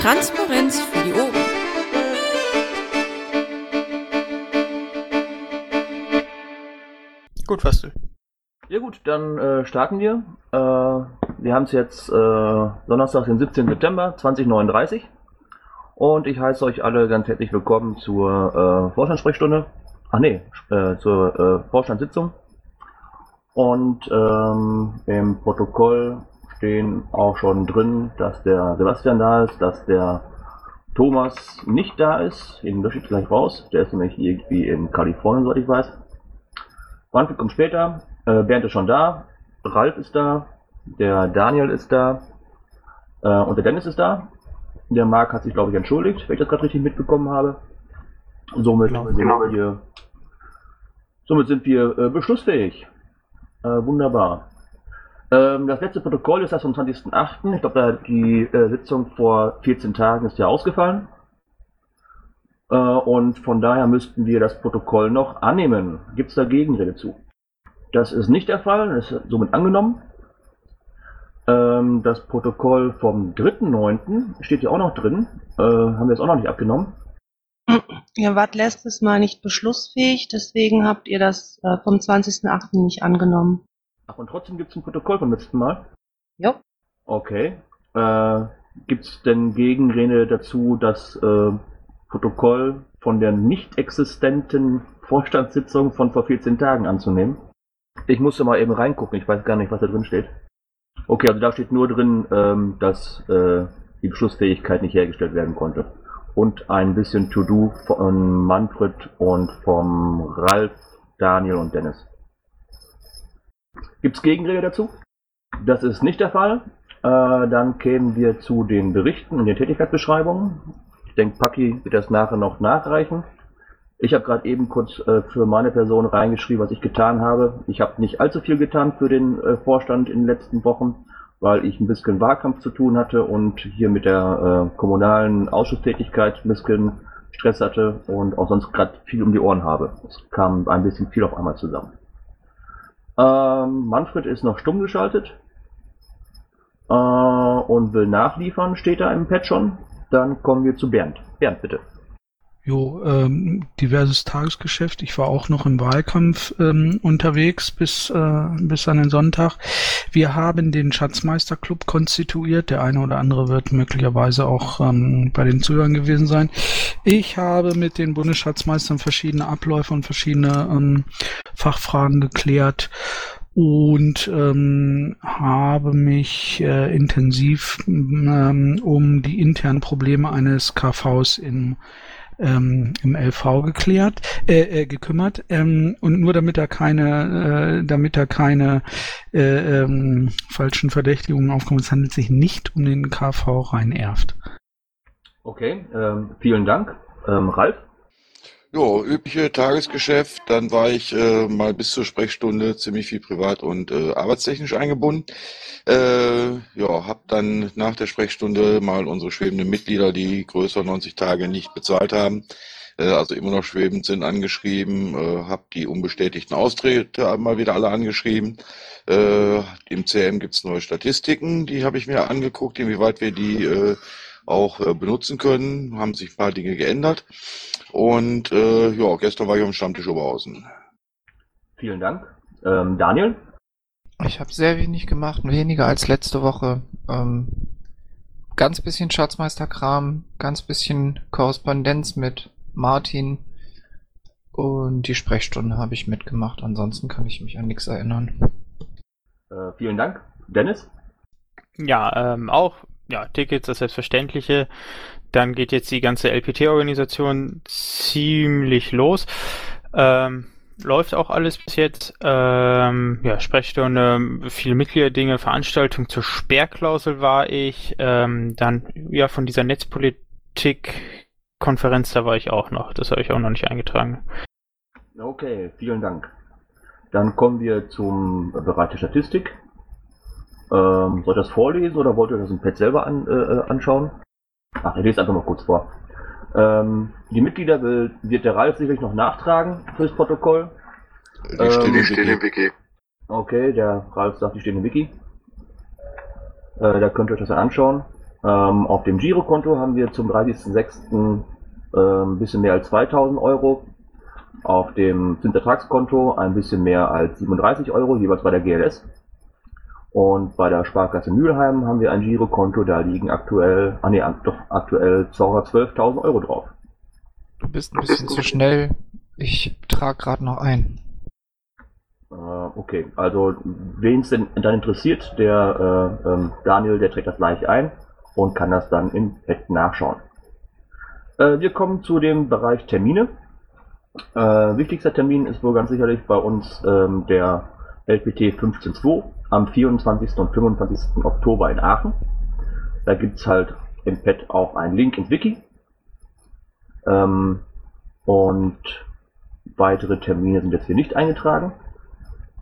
Transparenz für die Ohren. Gut, Fastel. Ja gut, dann äh, starten wir. Äh, wir haben es jetzt äh, Donnerstag, den 17. September 2039. Und ich heiße euch alle ganz herzlich willkommen zur äh, Vorstandssprechstunde. Ach nee, äh, zur äh, Vorstandssitzung. Und ähm, im Protokoll stehen auch schon drin, dass der Sebastian da ist, dass der Thomas nicht da ist. Den lösche ich gleich raus. Der ist nämlich irgendwie in Kalifornien, soweit ich weiß. Brandwick kommt später. Äh, Bernd ist schon da. Ralf ist da. Der Daniel ist da. Äh, und der Dennis ist da. Der Marc hat sich, glaube ich, entschuldigt, wenn ich das gerade richtig mitbekommen habe. Somit, Genau. sind, wir, somit sind wir äh, beschlussfähig. Äh, wunderbar. Ähm, das letzte Protokoll ist das vom 20.08. Ich glaube, da die äh, Sitzung vor 14 Tagen ist ja ausgefallen. Äh, und von daher müssten wir das Protokoll noch annehmen. Gibt es da Gegenrede zu? Das ist nicht der Fall, das ist somit angenommen. Ähm, das Protokoll vom 3.9. steht ja auch noch drin. Äh, haben wir es auch noch nicht abgenommen. Ihr wart letztes Mal nicht beschlussfähig, deswegen habt ihr das äh, vom 20.08. nicht angenommen. Ach, und trotzdem gibt es ein Protokoll vom letzten Mal. Jo. Okay. Äh, gibt es denn Gegenrede dazu, das äh, Protokoll von der nicht existenten Vorstandssitzung von vor 14 Tagen anzunehmen? Ich musste mal eben reingucken, ich weiß gar nicht, was da drin steht. Okay, also da steht nur drin, ähm, dass äh, die Beschlussfähigkeit nicht hergestellt werden konnte. Und ein bisschen To-Do von Manfred und vom Ralf, Daniel und Dennis. Gibt's Gegenrede dazu? Das ist nicht der Fall. Äh, dann kämen wir zu den Berichten und den Tätigkeitsbeschreibungen. Ich denke, Paki wird das nachher noch nachreichen. Ich habe gerade eben kurz äh, für meine Person reingeschrieben, was ich getan habe. Ich habe nicht allzu viel getan für den äh, Vorstand in den letzten Wochen, weil ich ein bisschen Wahlkampf zu tun hatte und hier mit der äh, kommunalen Ausschusstätigkeit ein bisschen Stress hatte und auch sonst gerade viel um die Ohren habe. Es kam ein bisschen viel auf einmal zusammen. Ähm, Manfred ist noch stumm geschaltet äh, und will nachliefern, steht da im Pad schon. Dann kommen wir zu Bernd. Bernd, bitte. Jo, ähm, diverses Tagesgeschäft. Ich war auch noch im Wahlkampf ähm, unterwegs bis, äh, bis an den Sonntag. Wir haben den Schatzmeisterclub konstituiert. Der eine oder andere wird möglicherweise auch ähm, bei den Zuhörern gewesen sein. Ich habe mit den Bundesschatzmeistern verschiedene Abläufe und verschiedene ähm, Fachfragen geklärt und ähm, habe mich äh, intensiv ähm, um die internen Probleme eines KVs in ähm, im LV geklärt, äh, äh, gekümmert ähm, und nur damit da keine, äh, damit da keine äh, ähm, falschen Verdächtigungen aufkommen, es handelt sich nicht um den KV Rhein-Erft. Okay, ähm, vielen Dank. Ähm, Ralf? Ja, übliche Tagesgeschäft. Dann war ich äh, mal bis zur Sprechstunde ziemlich viel privat und äh, arbeitstechnisch eingebunden. Äh, ja, habe dann nach der Sprechstunde mal unsere schwebenden Mitglieder, die größer 90 Tage nicht bezahlt haben, äh, also immer noch schwebend sind, angeschrieben. Äh, habe die unbestätigten Austritte mal wieder alle angeschrieben. Äh, Im CM gibt's neue Statistiken, die habe ich mir angeguckt, inwieweit wir die äh, auch äh, benutzen können. Haben sich ein paar Dinge geändert. Und äh, ja, gestern war ich am Stammtisch Oberhausen. Vielen Dank. Ähm, Daniel? Ich habe sehr wenig gemacht, weniger als letzte Woche. Ähm, ganz bisschen Schatzmeisterkram, ganz bisschen Korrespondenz mit Martin und die Sprechstunde habe ich mitgemacht. Ansonsten kann ich mich an nichts erinnern. Äh, vielen Dank. Dennis? Ja, ähm, auch, ja, Tickets, das Selbstverständliche. Dann geht jetzt die ganze LPT-Organisation ziemlich los. Ähm, läuft auch alles bis jetzt. Ähm, ja, Sprechstunde, viele Mitgliederdinge, Veranstaltung zur Sperrklausel war ich. Ähm, dann, ja, von dieser Netzpolitik-Konferenz, da war ich auch noch. Das habe ich auch noch nicht eingetragen. Okay, vielen Dank. Dann kommen wir zum Bereich der Statistik. Ähm, soll ich das vorlesen oder wollt ihr das im Pad selber an, äh, anschauen? Ach, ich lese einfach mal kurz vor. Ähm, die Mitglieder will, wird der Ralf sicherlich noch nachtragen fürs Protokoll. Die Ähm, stehen die im stehen Wiki. Wiki. Okay, der Ralf sagt, die stehen im Wiki. Äh, da könnt ihr euch das dann anschauen. Ähm, auf dem Girokonto haben wir zum 30.06. Äh, ein bisschen mehr als 2000 Euro. Auf dem Zinsertragskonto ein bisschen mehr als 37 Euro, jeweils bei der GLS. Und bei der Sparkasse Mülheim haben wir ein Girokonto, da liegen aktuell, ah nee, doch aktuell 12.000 Euro drauf. Du bist ein bisschen zu schnell. Ich trage gerade noch ein. Äh, okay, also wen es denn dann interessiert, der äh, ähm, Daniel, der trägt das gleich ein und kann das dann im Pad nachschauen. Äh, wir kommen zu dem Bereich Termine. Äh, wichtigster Termin ist wohl ganz sicherlich bei uns ähm, der LPT 15.2 am 24. und 25. Oktober in Aachen. Da gibt es halt im Pad auch einen Link ins Wiki. Ähm, und weitere Termine sind jetzt hier nicht eingetragen.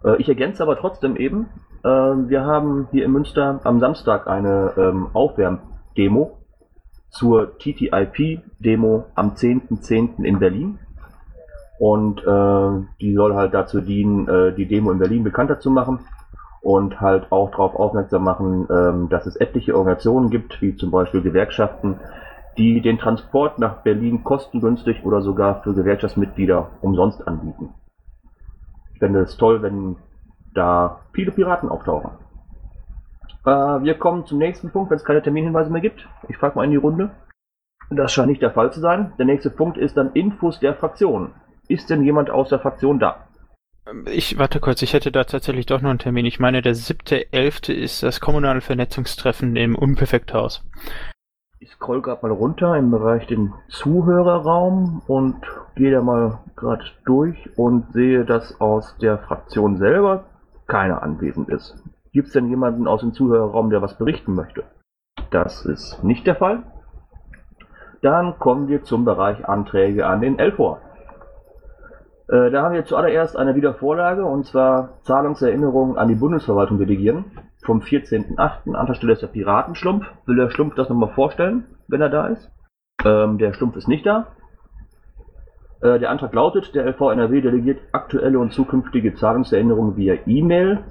Äh, ich ergänze aber trotzdem eben, äh, wir haben hier in Münster am Samstag eine ähm, Aufwärmdemo zur TTIP-Demo am 10.10. .10. in Berlin. Und äh, die soll halt dazu dienen, äh, die Demo in Berlin bekannter zu machen und halt auch darauf aufmerksam machen, ähm, dass es etliche Organisationen gibt, wie zum Beispiel Gewerkschaften, die den Transport nach Berlin kostengünstig oder sogar für Gewerkschaftsmitglieder umsonst anbieten. Ich fände es toll, wenn da viele Piraten auftauchen. Äh, wir kommen zum nächsten Punkt, wenn es keine Terminhinweise mehr gibt. Ich frage mal in die Runde. Das scheint nicht der Fall zu sein. Der nächste Punkt ist dann Infos der Fraktion. Ist denn jemand aus der Fraktion da? Ich warte kurz, ich hätte da tatsächlich doch noch einen Termin. Ich meine, der siebte, elfte ist das kommunale Vernetzungstreffen im Unperfekthaus. Ich scroll gerade mal runter im Bereich den Zuhörerraum und gehe da mal gerade durch und sehe, dass aus der Fraktion selber keiner anwesend ist. Gibt es denn jemanden aus dem Zuhörerraum, der was berichten möchte? Das ist nicht der Fall. Dann kommen wir zum Bereich Anträge an den LVOR. Äh, da haben wir zuallererst eine Wiedervorlage und zwar Zahlungserinnerungen an die Bundesverwaltung delegieren vom 14.08. An der Stelle ist der Piratenschlumpf. Will der Schlumpf das nochmal vorstellen, wenn er da ist? Ähm, der Schlumpf ist nicht da. Äh, der Antrag lautet, der LV NRW delegiert aktuelle und zukünftige Zahlungserinnerungen via E-Mail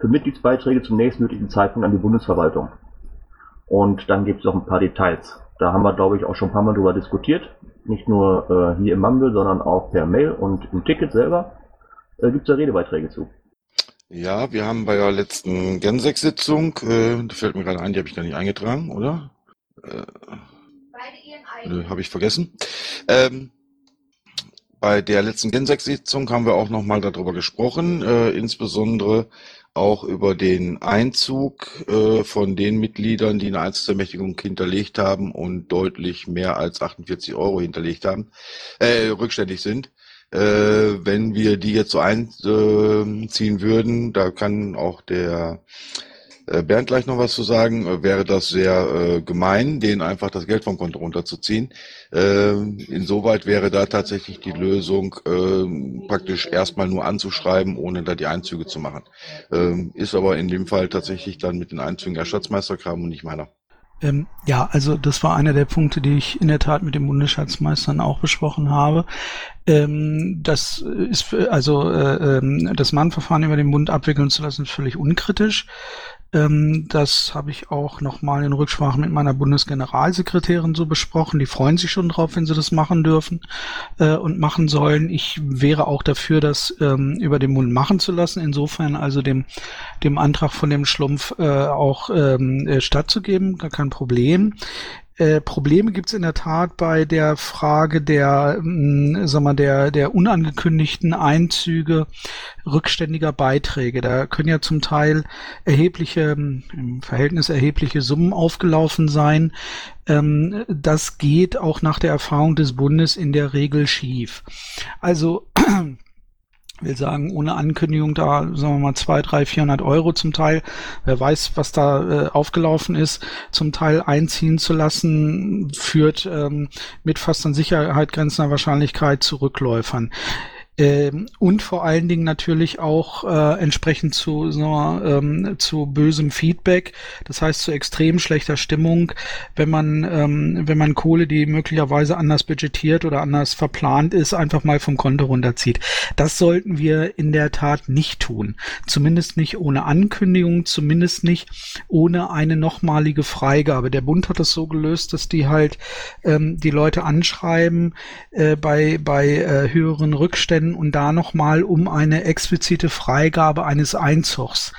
für Mitgliedsbeiträge zum nächstmöglichen Zeitpunkt an die Bundesverwaltung. Und dann gibt es noch ein paar Details. Da haben wir, glaube ich, auch schon ein paar Mal drüber diskutiert. Nicht nur äh, hier im Mumble, sondern auch per Mail und im Ticket selber äh, gibt es da Redebeiträge zu. Ja, wir haben bei der letzten Gensex-Sitzung, äh, da fällt mir gerade ein, die habe ich gar nicht eingetragen, oder? Äh, habe ich vergessen. Ähm, bei der letzten Gensex-Sitzung haben wir auch nochmal darüber gesprochen, äh, insbesondere auch über den Einzug äh, von den Mitgliedern, die eine Einzelsermächtigung hinterlegt haben und deutlich mehr als 48 Euro hinterlegt haben, äh, rückständig sind. Äh, wenn wir die jetzt so einziehen würden, da kann auch der Bernd gleich noch was zu sagen, äh, wäre das sehr äh, gemein, denen einfach das Geld vom Konto runterzuziehen. Äh, insoweit wäre da tatsächlich die Lösung, äh, praktisch erstmal nur anzuschreiben, ohne da die Einzüge zu machen. Äh, ist aber in dem Fall tatsächlich dann mit den Einzügen der Schatzmeisterkram und nicht meiner. Ähm, ja, also das war einer der Punkte, die ich in der Tat mit den Bundesschatzmeistern auch besprochen habe. Ähm, das ist also äh, äh, das Mahnverfahren über den Bund abwickeln zu lassen, völlig unkritisch. Ähm, das habe ich auch nochmal in Rücksprache mit meiner Bundesgeneralsekretärin so besprochen. Die freuen sich schon drauf, wenn sie das machen dürfen äh, und machen sollen. Ich wäre auch dafür, das ähm, über den Bund machen zu lassen. Insofern also dem, dem Antrag von dem Schlumpf äh, auch ähm, äh, stattzugeben, gar kein Problem. Äh, Probleme gibt es in der Tat bei der Frage der, mh, sag mal, der, der unangekündigten Einzüge rückständiger Beiträge. Da können ja zum Teil erhebliche, im Verhältnis erhebliche Summen aufgelaufen sein. Ähm, das geht auch nach der Erfahrung des Bundes in der Regel schief. Also will sagen, ohne Ankündigung da, sagen wir mal, zwei, drei, vierhundert Euro zum Teil, wer weiß, was da äh, aufgelaufen ist, zum Teil einziehen zu lassen, führt ähm, mit fast an Sicherheit grenzender Wahrscheinlichkeit zu Rückläufern. Ähm, und vor allen Dingen natürlich auch äh, entsprechend zu, sagen wir, ähm, zu bösem Feedback, das heißt zu extrem schlechter Stimmung, wenn man, ähm, wenn man Kohle, die möglicherweise anders budgetiert oder anders verplant ist, einfach mal vom Konto runterzieht. Das sollten wir in der Tat nicht tun. Zumindest nicht ohne Ankündigung, zumindest nicht ohne eine nochmalige Freigabe. Der Bund hat es so gelöst, dass die halt ähm, die Leute anschreiben äh, bei, bei äh, höheren Rückständen und da nochmal um eine explizite Freigabe eines Einzugs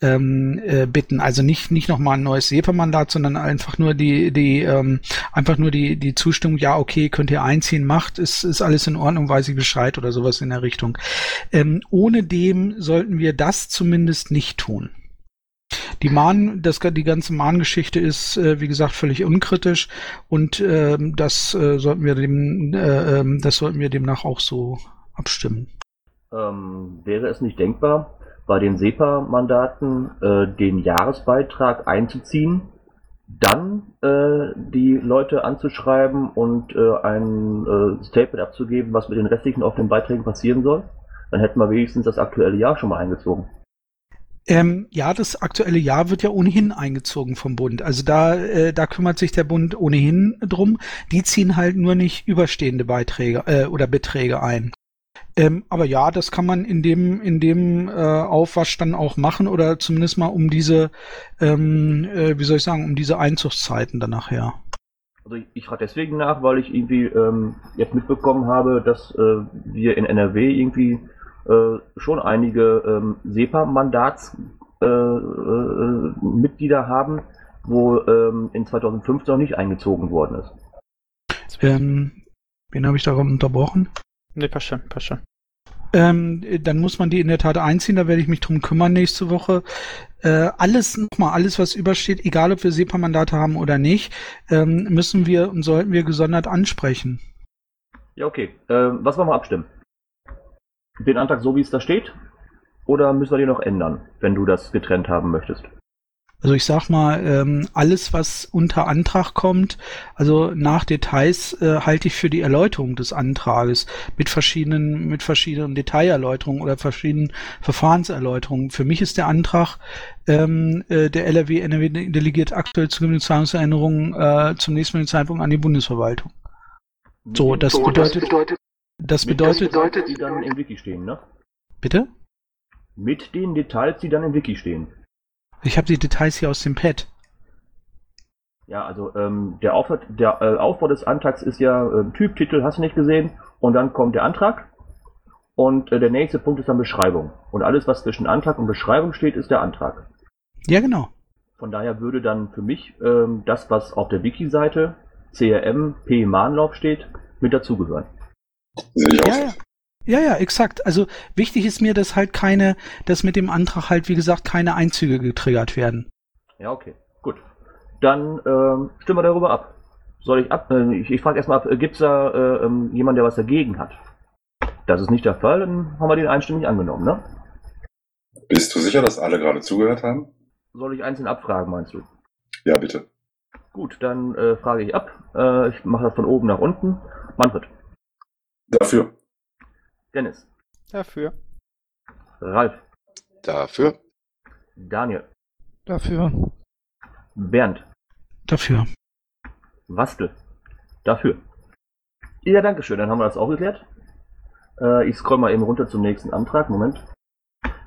ähm, äh, bitten. Also nicht nicht nochmal ein neues SEPA-Mandat, sondern einfach nur die die ähm, einfach nur die die Zustimmung. Ja, okay, könnt ihr einziehen, macht, ist ist alles in Ordnung, weiß ich Bescheid oder sowas in der Richtung. Ähm, ohne dem sollten wir das zumindest nicht tun. Die Mahn, das, die ganze Mahngeschichte ist, äh, wie gesagt, völlig unkritisch und äh, das äh, sollten wir dem, äh, ähm, das sollten wir demnach auch so abstimmen. Ähm, wäre es nicht denkbar, bei den SEPA-Mandaten äh, den Jahresbeitrag einzuziehen, dann äh, die Leute anzuschreiben und äh, ein äh, Statement abzugeben, was mit den restlichen offenen Beiträgen passieren soll? Dann hätten wir wenigstens das aktuelle Jahr schon mal eingezogen. Ähm, ja, das aktuelle Jahr wird ja ohnehin eingezogen vom Bund. Also da, äh, da kümmert sich der Bund ohnehin drum. Die ziehen halt nur nicht überstehende Beiträge äh, oder Beträge ein. Ähm, aber ja, das kann man in dem, in dem äh, Aufwasch dann auch machen oder zumindest mal um diese, ähm, äh, wie soll ich sagen, um diese Einzugszeiten dann nachher. Also ich, ich frage deswegen nach, weil ich irgendwie ähm, jetzt mitbekommen habe, dass äh, wir in NRW irgendwie äh, schon einige ähm, SEPA-Mandatsmitglieder äh, äh, haben, wo ähm, in 2015 noch nicht eingezogen worden ist. Ähm, wen habe ich darum unterbrochen? Ne, passt schon, passt schon. Ähm, dann muss man die in der Tat einziehen, da werde ich mich drum kümmern nächste Woche. Äh, alles, nochmal, alles, was übersteht, egal ob wir SEPA-Mandate haben oder nicht, ähm, müssen wir und sollten wir gesondert ansprechen. Ja, okay. Äh, was wollen wir abstimmen? Den Antrag so, wie es da steht? Oder müssen wir den noch ändern, wenn du das getrennt haben möchtest? Also ich sag mal, ähm, alles, was unter Antrag kommt, also nach Details, äh, halte ich für die Erläuterung des Antrages mit verschiedenen, mit verschiedenen Detailerläuterungen oder verschiedenen Verfahrenserläuterungen. Für mich ist der Antrag ähm, äh, der LRW NRW delegiert aktuell zu Zahlungserinnerungen äh, zum nächsten Zeitpunkt an die Bundesverwaltung. So, das so, bedeutet, das bedeutet, das bedeutet, das bedeutet, die dann im Wiki stehen, ne? Bitte? Mit den Details, die dann im Wiki stehen. Ich habe die Details hier aus dem Pad. Ja, also ähm, der, Aufbau, der äh, Aufbau des Antrags ist ja äh, Typ, Titel, hast du nicht gesehen. Und dann kommt der Antrag. Und äh, der nächste Punkt ist dann Beschreibung. Und alles, was zwischen Antrag und Beschreibung steht, ist der Antrag. Ja, genau. Von daher würde dann für mich ähm, das, was auf der Wiki-Seite CRM P Mahnlauf steht, mit dazugehören. Sehe ich ja, ja. Ja, ja, exakt. Also wichtig ist mir, dass halt keine, dass mit dem Antrag halt, wie gesagt, keine Einzüge getriggert werden. Ja, okay. Gut. Dann ähm, stimmen wir darüber ab. Soll ich ab? Äh, ich, ich frage erstmal ab, äh, gibt es da äh, ähm, jemanden, der was dagegen hat? Das ist nicht der Fall, dann haben wir den einstimmig angenommen, ne? Bist du sicher, dass alle gerade zugehört haben? Soll ich einzeln abfragen, meinst du? Ja, bitte. Gut, dann äh, frage ich ab. Äh, ich mache das von oben nach unten. Manfred. Dafür. Dennis. Dafür. Ralf. Dafür. Daniel. Dafür. Bernd. Dafür. Wastel. Dafür. Ja, danke schön. Dann haben wir das auch geklärt. Äh, ich scroll mal eben runter zum nächsten Antrag. Moment.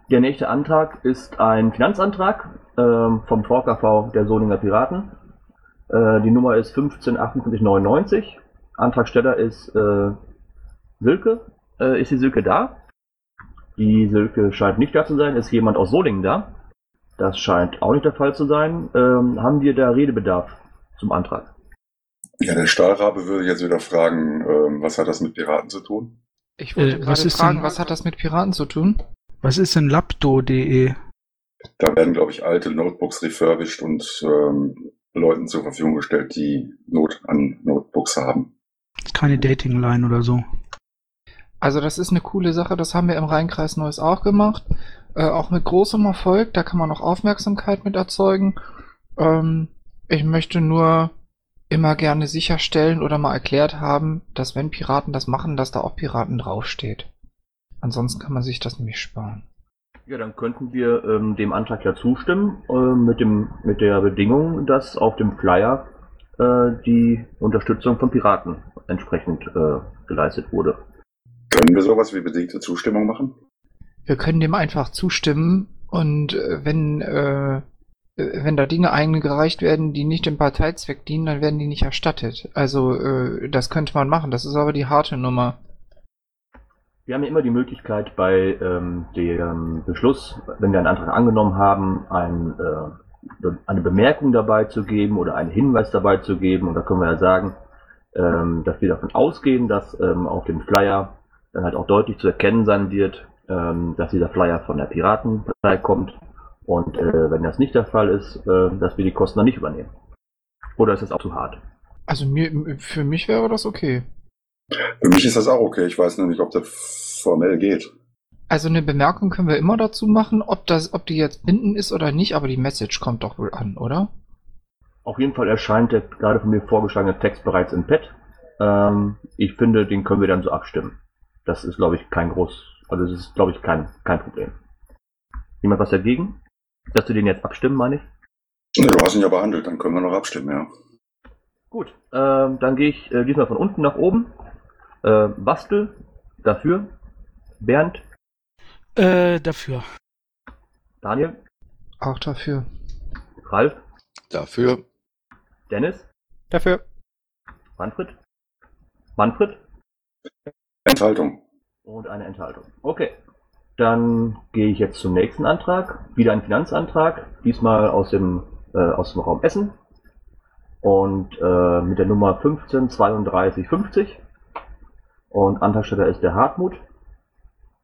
Der nächste Antrag ist ein Finanzantrag äh, vom VKV der Solinger Piraten. Äh, die Nummer ist 155899. Antragsteller ist äh, Silke. Äh, ist die Silke da? Die Silke scheint nicht da zu sein. Ist jemand aus Solingen da? Das scheint auch nicht der Fall zu sein. Ähm, haben wir da Redebedarf zum Antrag? Ja, der Stahlrabe würde jetzt wieder fragen, ähm, was hat das mit Piraten zu tun? Ich wollte Äh, was ist fragen, denn- was hat das mit Piraten zu tun? Was ist denn Lapdo.de? Da werden, glaube ich, alte Notebooks refurbished und ähm, Leuten zur Verfügung gestellt, die Not an Notebooks haben. Keine Datingline oder so. Also das ist eine coole Sache, das haben wir im Rheinkreis Neues auch gemacht. Äh, auch mit großem Erfolg, da kann man auch Aufmerksamkeit mit erzeugen. Ähm, ich möchte nur immer gerne sicherstellen oder mal erklärt haben, dass wenn Piraten das machen, dass da auch Piraten draufsteht. Ansonsten kann man sich das nämlich sparen. Ja, dann könnten wir ähm, dem Antrag ja zustimmen, äh, mit, dem, mit der Bedingung, dass auf dem Flyer äh, die Unterstützung von Piraten entsprechend äh, geleistet wurde. Können wir sowas wie bedingte Zustimmung machen? Wir können dem einfach zustimmen und äh, wenn, äh, wenn da Dinge eingereicht werden, die nicht dem Parteizweck dienen, dann werden die nicht erstattet. Also äh, das könnte man machen, das ist aber die harte Nummer. Wir haben ja immer die Möglichkeit bei ähm, dem Beschluss, wenn wir einen Antrag angenommen haben, ein, äh, eine Bemerkung dabei zu geben oder einen Hinweis dabei zu geben. Und da können wir ja sagen, ähm, dass wir davon ausgehen, dass ähm, auf dem Flyer dann halt auch deutlich zu erkennen sein wird, ähm, dass dieser Flyer von der Piratenpartei kommt. Und äh, wenn das nicht der Fall ist, äh, dass wir die Kosten dann nicht übernehmen. Oder ist das auch zu hart? Also mir, für mich wäre das okay. Für mich ist das auch okay. Ich weiß nur nicht, ob das formell geht. Also eine Bemerkung können wir immer dazu machen, ob das, ob die jetzt binden ist oder nicht, aber die Message kommt doch wohl an, oder? Auf jeden Fall erscheint der gerade von mir vorgeschlagene Text bereits im Pad. Ähm, ich finde, den können wir dann so abstimmen. Das ist, glaube ich, kein groß, also das ist, glaube ich, kein, kein Problem. Jemand was dagegen? Dass wir den jetzt abstimmen, meine ich? Nee, du hast ihn ja behandelt, dann können wir noch abstimmen, ja. Gut, ähm, dann gehe ich äh, diesmal von unten nach oben. Äh, Bastel, dafür. Bernd, Äh, dafür. Daniel, Auch dafür. Ralf, Dafür. Dennis, Dafür. Manfred, Manfred Enthaltung. und eine Enthaltung. Okay, dann gehe ich jetzt zum nächsten Antrag. Wieder ein Finanzantrag, diesmal aus dem, äh, aus dem Raum Essen. Und äh, mit der Nummer 153250. Und Antragsteller ist der Hartmut.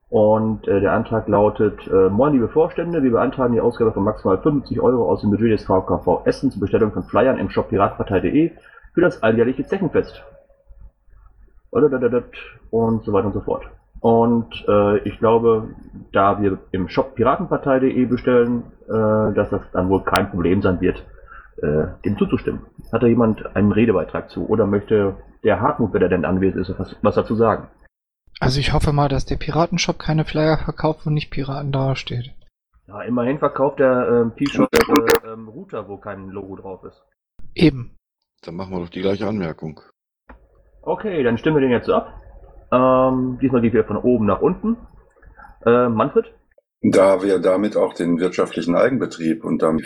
Und äh, der Antrag lautet, äh, Moin liebe Vorstände, wir beantragen die Ausgabe von maximal 50 Euro aus dem Budget des VKV Essen zur Bestellung von Flyern im Shop piratpartei.de für das alljährliche Zechenfest. Und so weiter und so fort. Und äh, ich glaube, da wir im Shop piratenpartei.de bestellen, äh, dass das dann wohl kein Problem sein wird, äh, dem zuzustimmen. Hat da jemand einen Redebeitrag zu? Oder möchte der Hartmut, wenn er denn anwesend ist, was, was dazu sagen? Also ich hoffe mal, dass der Piratenshop keine Flyer verkauft, wo nicht Piraten dasteht. Ja, immerhin verkauft der ähm, T-Shirt äh, ähm, Router, wo kein Logo drauf ist. Eben. Dann machen wir doch die gleiche Anmerkung. Okay, dann stimmen wir den jetzt ab. Ähm, diesmal geht wir von oben nach unten. Äh, Manfred? Da wir damit auch den wirtschaftlichen Eigenbetrieb und damit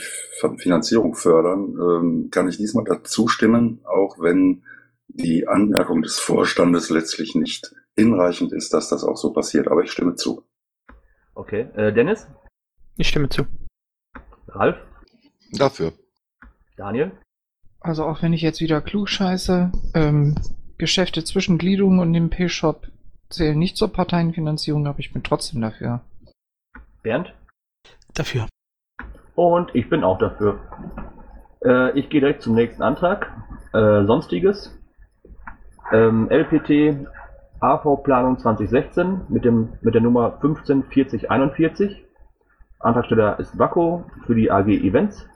Finanzierung fördern, ähm, kann ich diesmal dazu stimmen, auch wenn die Anmerkung des Vorstandes letztlich nicht hinreichend ist, dass das auch so passiert. Aber ich stimme zu. Okay. Äh, Dennis? Ich stimme zu. Ralf? Dafür. Daniel? Also auch wenn ich jetzt wieder klug scheiße, ähm, Geschäfte zwischen Gliederung und dem P-Shop zählen nicht zur Parteienfinanzierung, aber ich bin trotzdem dafür. Bernd? Dafür. Und ich bin auch dafür. Äh, ich gehe direkt zum nächsten Antrag. Äh, Sonstiges. Ähm, LPT AV Planung 2016 mit, dem, mit der Nummer 154041. Antragsteller ist Waco für die AG Events.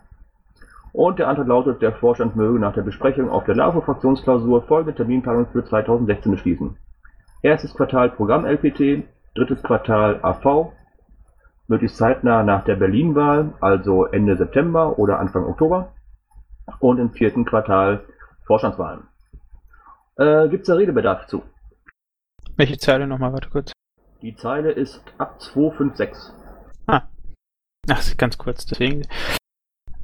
Und der Antrag lautet, der Vorstand möge nach der Besprechung auf der LAVO-Fraktionsklausur folgende Terminplanung für 2016 beschließen. Erstes Quartal Programm LPT, drittes Quartal AV, möglichst zeitnah nach der Berlin-Wahl, also Ende September oder Anfang Oktober. Und im vierten Quartal Vorstandswahlen. Äh, Gibt es da Redebedarf zu? Welche Zeile nochmal? Warte kurz. Die Zeile ist ab 256. Ah. Ach, ganz kurz, deswegen.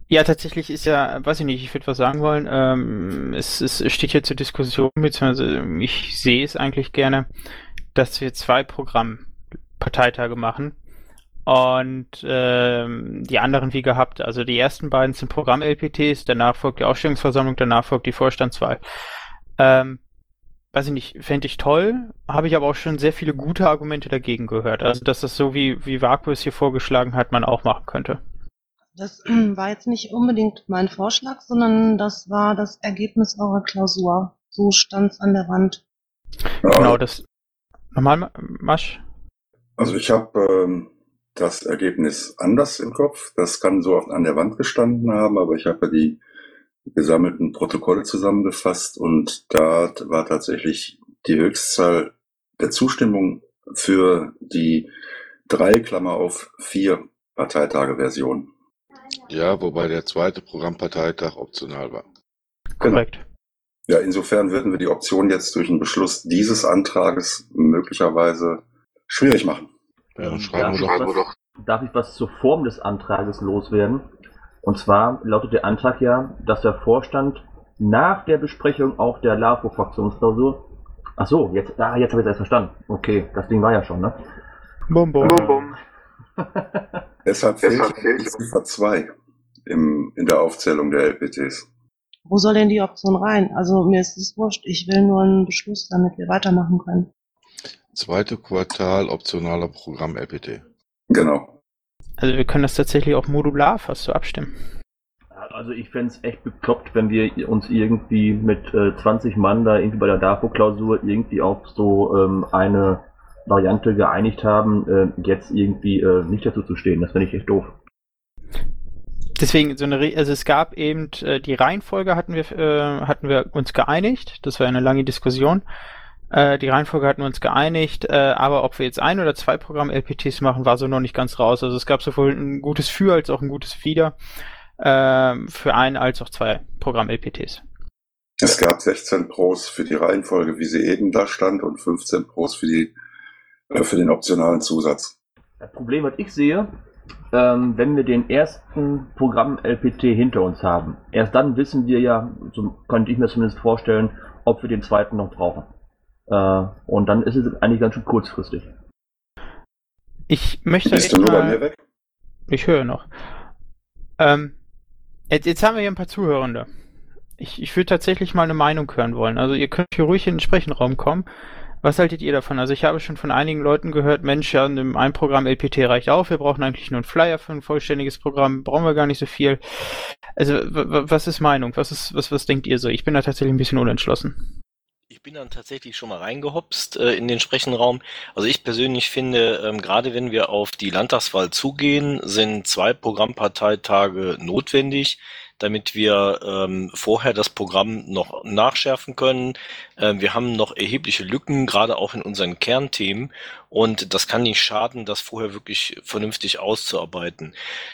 Ja, tatsächlich ist ja, weiß ich nicht, ich würde was sagen wollen. Ähm, es, es steht hier zur Diskussion, beziehungsweise ich sehe es eigentlich gerne, dass wir zwei Programmparteitage machen. Und ähm, die anderen wie gehabt. Also die ersten beiden sind Programm-LPTs, danach folgt die Ausstellungsversammlung, danach folgt die Vorstandswahl. Ähm, weiß ich nicht, fände ich toll, habe ich aber auch schon sehr viele gute Argumente dagegen gehört. Also dass das so wie, wie Vaku es hier vorgeschlagen hat, man auch machen könnte. Das war jetzt nicht unbedingt mein Vorschlag, sondern das war das Ergebnis eurer Klausur. So stand's an der Wand. Genau, das. Nochmal, Masch? Also ich habe ähm, das Ergebnis anders im Kopf. Das kann so oft an der Wand gestanden haben, aber ich habe ja die gesammelten Protokolle zusammengefasst und da war tatsächlich die Höchstzahl der Zustimmung für die drei Klammer auf vier Parteitage-Version. Ja, wobei der zweite Programmparteitag optional war. Korrekt. Ja, insofern würden wir die Option jetzt durch einen Beschluss dieses Antrages möglicherweise schwierig machen. Ja, dann schreiben wir darf doch, ich was- Darf ich was zur Form des Antrages loswerden? Und zwar lautet der Antrag ja, dass der Vorstand nach der Besprechung auch der LAFO-Fraktionsklausur. Ach so, jetzt, ah, jetzt habe ich es erst verstanden. Okay, das Ding war ja schon, ne? Bum, bum. Deshalb fehlt die Ziffer 2 im, in der Aufzählung der LPTs. Wo soll denn die Option rein? Also mir ist es wurscht. Ich will nur einen Beschluss, damit wir weitermachen können. zweite Quartal optionaler Programm LPT. Genau. Also wir können das tatsächlich auch modular fast so abstimmen. Also ich fände es echt bekloppt, wenn wir uns irgendwie mit äh, 20 Mann da irgendwie bei der DAFO-Klausur irgendwie auf so ähm, eine Variante geeinigt haben, äh, jetzt irgendwie äh, nicht dazu zu stehen. Das finde ich echt doof. Deswegen so eine, also es gab eben äh, die Reihenfolge hatten wir äh, hatten wir uns geeinigt. Das war eine lange Diskussion. Äh, die Reihenfolge hatten wir uns geeinigt, äh, aber ob wir jetzt ein oder zwei Programm LPTs machen, war so noch nicht ganz raus. Also es gab sowohl ein gutes Für als auch ein gutes Wider äh, für ein als auch zwei Programm LPTs. Es gab 16 Pros für die Reihenfolge, wie sie eben da stand, und 15 Pros für, die, für den optionalen Zusatz. Das Problem, was ich sehe, ähm, wenn wir den ersten Programm LPT hinter uns haben, erst dann wissen wir ja, so könnte ich mir zumindest vorstellen, ob wir den zweiten noch brauchen. Äh, und dann ist es eigentlich ganz schön kurzfristig. Ich möchte Bist du nur bei mal, mir weg? Ich höre noch. Ähm, jetzt, jetzt haben wir hier ein paar Zuhörende. Ich, ich würde tatsächlich mal eine Meinung hören wollen. Also ihr könnt hier ruhig in den Sprechenraum kommen. Was haltet ihr davon? Also ich habe schon von einigen Leuten gehört, Mensch, ja, in ein Programm LPT reicht auch. Wir brauchen eigentlich nur einen Flyer für ein vollständiges Programm. Brauchen wir gar nicht so viel. Also was ist Meinung? Was ist was was denkt ihr so? Ich bin da tatsächlich ein bisschen unentschlossen. Ich bin dann tatsächlich schon mal reingehopst äh, in den Sprechenraum. Also ich persönlich finde, ähm, gerade wenn wir auf die Landtagswahl zugehen, sind zwei Programmparteitage notwendig, damit wir ähm, vorher das Programm noch nachschärfen können. Ähm, wir haben noch erhebliche Lücken, gerade auch in unseren Kernthemen. Und das kann nicht schaden, das vorher wirklich vernünftig auszuarbeiten.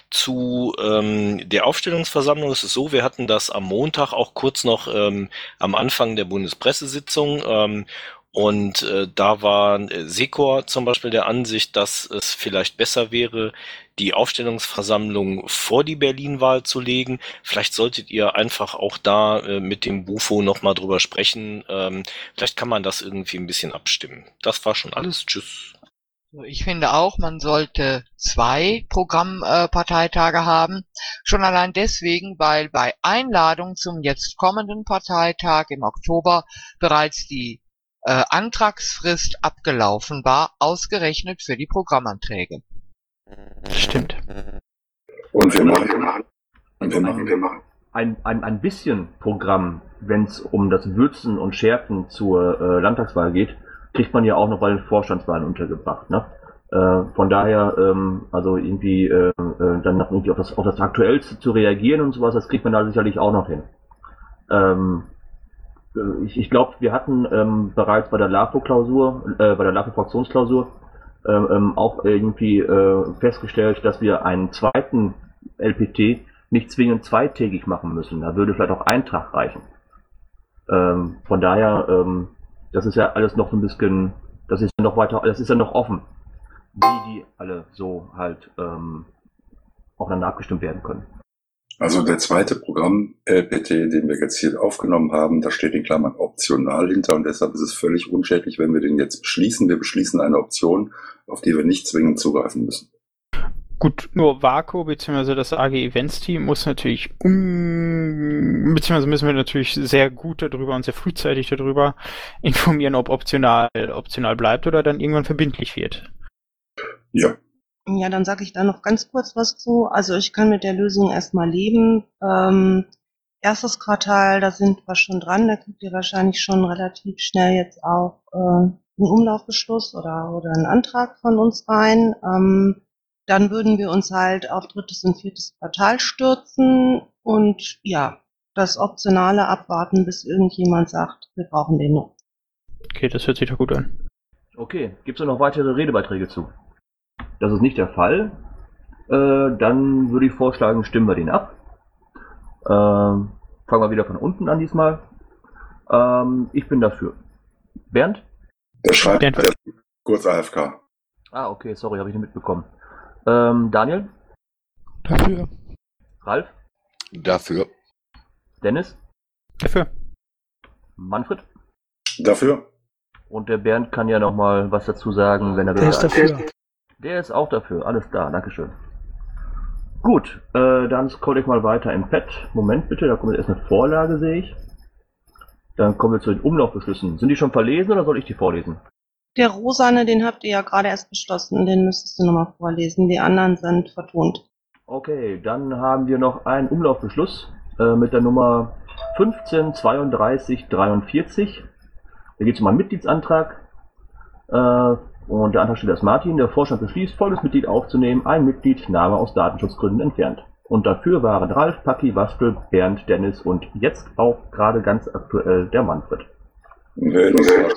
Zu ähm, der Aufstellungsversammlung ist es so, wir hatten das am Montag auch kurz noch ähm, am Anfang der Bundespressesitzung. Ähm, und äh, da war äh, Sekor zum Beispiel der Ansicht, dass es vielleicht besser wäre, die Aufstellungsversammlung vor die Berlin-Wahl zu legen. Vielleicht solltet ihr einfach auch da äh, mit dem Bufo nochmal drüber sprechen. Ähm, vielleicht kann man das irgendwie ein bisschen abstimmen. Das war schon alles. Tschüss. Ich finde auch, man sollte zwei Programmparteitage haben. Schon allein deswegen, weil bei Einladung zum jetzt kommenden Parteitag im Oktober bereits die äh, Antragsfrist abgelaufen war, ausgerechnet für die Programmanträge. Stimmt. Und wir machen, und wir machen, wir machen. Ein, ein, ein bisschen Programm, wenn es um das Würzen und Schärfen zur äh, Landtagswahl geht, kriegt man ja auch noch bei den Vorstandswahlen untergebracht. Ne? Äh, von daher, ähm, also irgendwie äh, äh, dann irgendwie auf das, auf das Aktuellste zu reagieren und sowas, das kriegt man da sicherlich auch noch hin. Ähm, äh, ich ich glaube, wir hatten ähm, bereits bei der LAFO-Klausur, äh, bei der LAFO-Fraktionsklausur ähm, ähm, auch irgendwie äh, festgestellt, dass wir einen zweiten LPT nicht zwingend zweitägig machen müssen. Da würde vielleicht auch ein Tag reichen. Ähm, von daher, ähm, das ist ja alles noch so ein bisschen, das ist ja noch weiter, das ist ja noch offen, wie die alle so halt ähm, aufeinander abgestimmt werden können. Also der zweite Programm-LPT, den wir jetzt hier aufgenommen haben, da steht in Klammern optional hinter und deshalb ist es völlig unschädlich, wenn wir den jetzt beschließen. Wir beschließen eine Option, auf die wir nicht zwingend zugreifen müssen. Gut, nur Vaco bzw. das AG Events Team muss natürlich um, beziehungsweise müssen wir natürlich sehr gut darüber und sehr frühzeitig darüber informieren, ob optional optional bleibt oder dann irgendwann verbindlich wird. Ja. Ja, dann sage ich da noch ganz kurz was zu. Also ich kann mit der Lösung erstmal leben. Ähm, erstes Quartal, da sind wir schon dran. Da kriegt ihr wahrscheinlich schon relativ schnell jetzt auch äh, einen Umlaufbeschluss oder, oder einen Antrag von uns rein. Ähm, dann würden wir uns halt auf drittes und viertes Quartal stürzen und ja, das Optionale abwarten, bis irgendjemand sagt, wir brauchen den noch. Okay, das hört sich doch gut an. Okay, gibt es noch weitere Redebeiträge zu? Das ist nicht der Fall. Äh, dann würde ich vorschlagen, stimmen wir den ab. Ähm, fangen wir wieder von unten an diesmal. Ähm, ich bin dafür. Bernd? Der schreibt Bernd. der, kurz AFK. Ah, okay, sorry, habe ich nicht mitbekommen. Ähm, Daniel? Dafür. Ralf? Dafür. Dennis? Dafür. Manfred? Dafür? Und der Bernd kann ja noch mal was dazu sagen, wenn er Der ist bereit dafür. Der ist auch dafür. Alles klar, Dankeschön. Gut, äh, dann scroll ich mal weiter im Pad. Moment bitte, da kommt jetzt erst eine Vorlage, sehe ich. Dann kommen wir zu den Umlaufbeschlüssen. Sind die schon verlesen oder soll ich die vorlesen? Der Rosane, den habt ihr ja gerade erst beschlossen, den müsstest du nochmal vorlesen. Die anderen sind vertont. Okay, dann haben wir noch einen Umlaufbeschluss äh, mit der Nummer 153243. Da geht es um einen Mitgliedsantrag. Äh, und der Antrag steht als Martin. Der Vorstand beschließt, folgendes Mitglied aufzunehmen. Ein Mitglied, Name aus Datenschutzgründen entfernt. Und dafür waren Ralf, Paki, Bastel, Bernd, Dennis und jetzt auch gerade ganz aktuell der Manfred. Nee, das war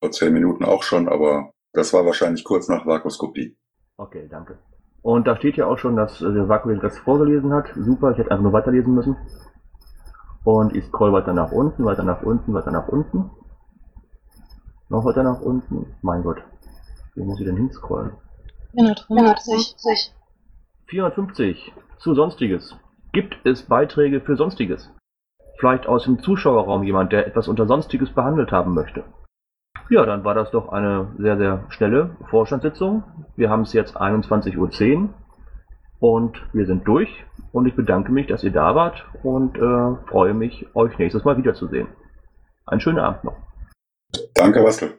vor zehn Minuten auch schon, aber das war wahrscheinlich kurz nach Vakuoskopie. Okay, danke. Und da steht ja auch schon, dass äh, der Vaku den Rest vorgelesen hat. Super, ich hätte einfach nur weiterlesen müssen. Und ich scroll weiter nach unten, weiter nach unten, weiter nach unten. Noch weiter nach unten. Mein Gott. Wo muss ich denn hinscrollen? 450. 450. Zu Sonstiges. Gibt es Beiträge für Sonstiges? Vielleicht aus dem Zuschauerraum jemand, der etwas unter Sonstiges behandelt haben möchte. Ja, dann war das doch eine sehr, sehr schnelle Vorstandssitzung. Wir haben es jetzt 21.10 Uhr und wir sind durch. Und ich bedanke mich, dass ihr da wart und äh, freue mich, euch nächstes Mal wiederzusehen. Einen schönen Abend noch. Danke, Bastel.